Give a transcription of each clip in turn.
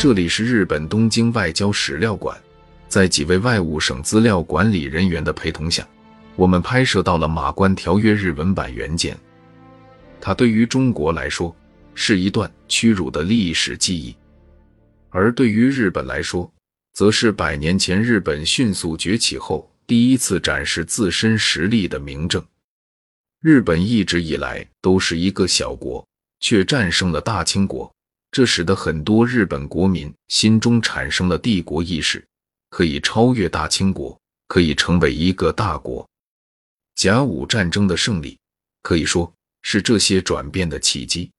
这里是日本东京外交史料馆，在几位外务省资料管理人员的陪同下，我们拍摄到了《马关条约》日文版原件。它对于中国来说是一段屈辱的历史记忆，而对于日本来说，则是百年前日本迅速崛起后第一次展示自身实力的明证。日本一直以来都是一个小国，却战胜了大清国。这使得很多日本国民心中产生了帝国意识，可以超越大清国，可以成为一个大国。甲午战争的胜利可以说是这些转变的契机。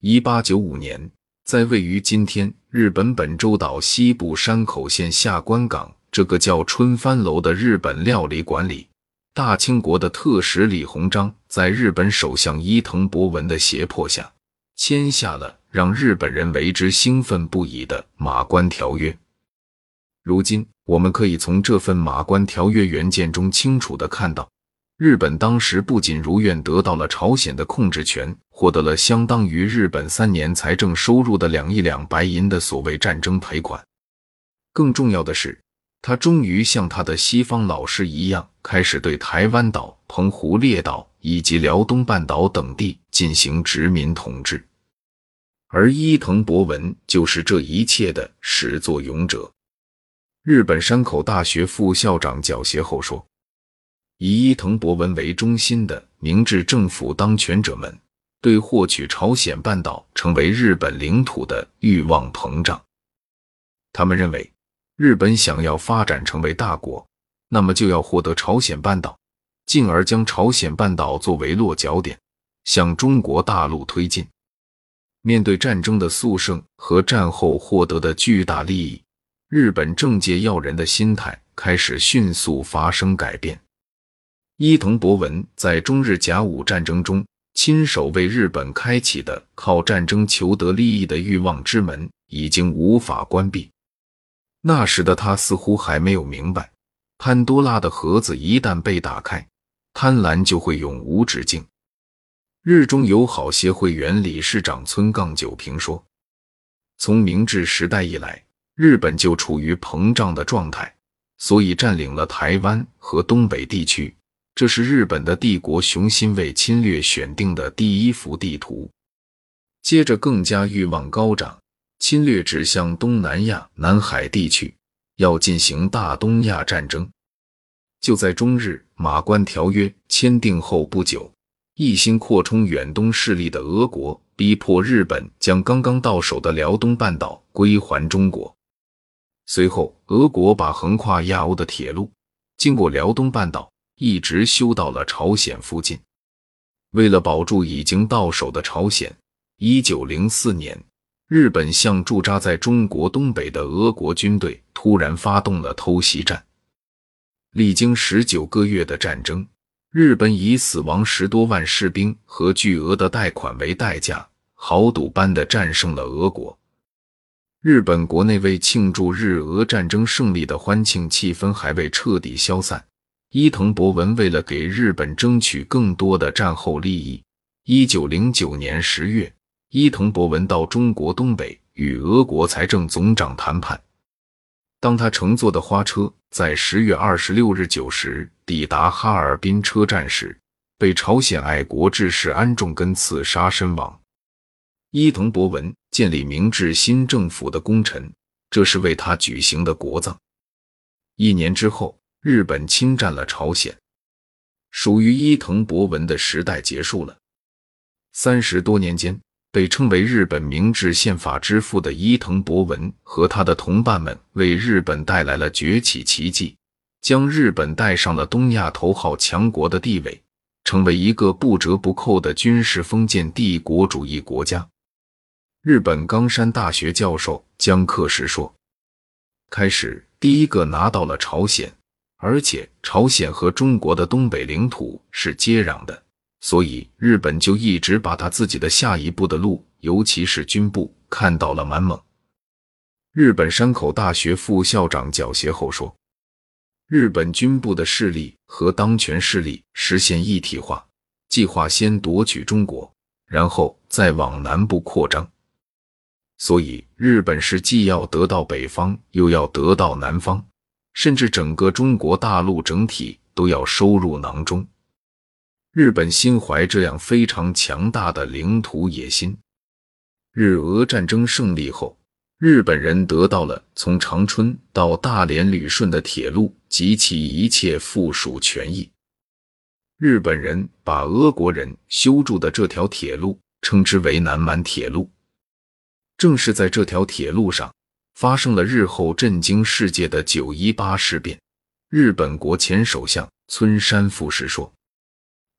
一八九五年，在位于今天日本本州岛西部山口县下关港这个叫春帆楼的日本料理馆里，大清国的特使李鸿章在日本首相伊藤博文的胁迫下，签下了。让日本人为之兴奋不已的《马关条约》，如今我们可以从这份《马关条约》原件中清楚的看到，日本当时不仅如愿得到了朝鲜的控制权，获得了相当于日本三年财政收入的两亿两白银的所谓战争赔款，更重要的是，他终于像他的西方老师一样，开始对台湾岛、澎湖列岛以及辽东半岛等地进行殖民统治。而伊藤博文就是这一切的始作俑者。日本山口大学副校长角协后说：“以伊藤博文为中心的明治政府当权者们对获取朝鲜半岛成为日本领土的欲望膨胀。他们认为，日本想要发展成为大国，那么就要获得朝鲜半岛，进而将朝鲜半岛作为落脚点，向中国大陆推进。”面对战争的速胜和战后获得的巨大利益，日本政界要人的心态开始迅速发生改变。伊藤博文在中日甲午战争中亲手为日本开启的靠战争求得利益的欲望之门已经无法关闭。那时的他似乎还没有明白，潘多拉的盒子一旦被打开，贪婪就会永无止境。日中友好协会原理事长村杠九平说：“从明治时代以来，日本就处于膨胀的状态，所以占领了台湾和东北地区。这是日本的帝国雄心为侵略选定的第一幅地图。接着，更加欲望高涨，侵略指向东南亚、南海地区，要进行大东亚战争。就在中日马关条约签订后不久。”一心扩充远东势力的俄国，逼迫日本将刚刚到手的辽东半岛归还中国。随后，俄国把横跨亚欧的铁路经过辽东半岛，一直修到了朝鲜附近。为了保住已经到手的朝鲜，一九零四年，日本向驻扎在中国东北的俄国军队突然发动了偷袭战。历经十九个月的战争。日本以死亡十多万士兵和巨额的贷款为代价，豪赌般的战胜了俄国。日本国内为庆祝日俄战争胜利的欢庆气氛还未彻底消散，伊藤博文为了给日本争取更多的战后利益，一九零九年十月，伊藤博文到中国东北与俄国财政总长谈判。当他乘坐的花车在十月二十六日九时抵达哈尔滨车站时，被朝鲜爱国志士安重根刺杀身亡。伊藤博文建立明治新政府的功臣，这是为他举行的国葬。一年之后，日本侵占了朝鲜，属于伊藤博文的时代结束了。三十多年间。被称为日本明治宪法之父的伊藤博文和他的同伴们为日本带来了崛起奇迹，将日本带上了东亚头号强国的地位，成为一个不折不扣的军事封建帝国主义国家。日本冈山大学教授江克时说：“开始第一个拿到了朝鲜，而且朝鲜和中国的东北领土是接壤的。”所以，日本就一直把他自己的下一步的路，尤其是军部，看到了满蒙。日本山口大学副校长角协后说：“日本军部的势力和当权势力实现一体化，计划先夺取中国，然后再往南部扩张。所以日本是既要得到北方，又要得到南方，甚至整个中国大陆整体都要收入囊中。日本心怀这样非常强大的领土野心。日俄战争胜利后，日本人得到了从长春到大连旅顺的铁路及其一切附属权益。日本人把俄国人修筑的这条铁路称之为南满铁路。正是在这条铁路上，发生了日后震惊世界的九一八事变。日本国前首相村山富士说。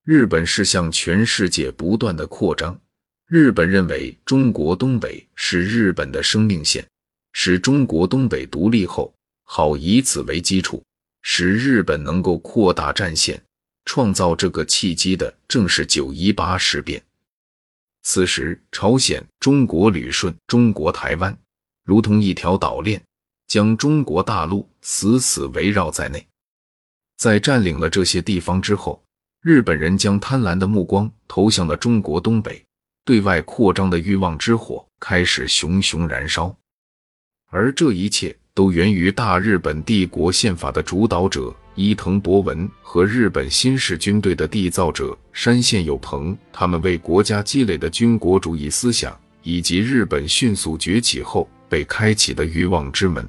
日本是向全世界不断的扩张。日本认为中国东北是日本的生命线，使中国东北独立后，好以此为基础，使日本能够扩大战线。创造这个契机的正是九一八事变。此时，朝鲜、中国旅顺、中国台湾，如同一条岛链，将中国大陆死死围绕在内。在占领了这些地方之后，日本人将贪婪的目光投向了中国东北，对外扩张的欲望之火开始熊熊燃烧，而这一切都源于大日本帝国宪法的主导者伊藤博文和日本新式军队的缔造者山县有朋他们为国家积累的军国主义思想，以及日本迅速崛起后被开启的欲望之门。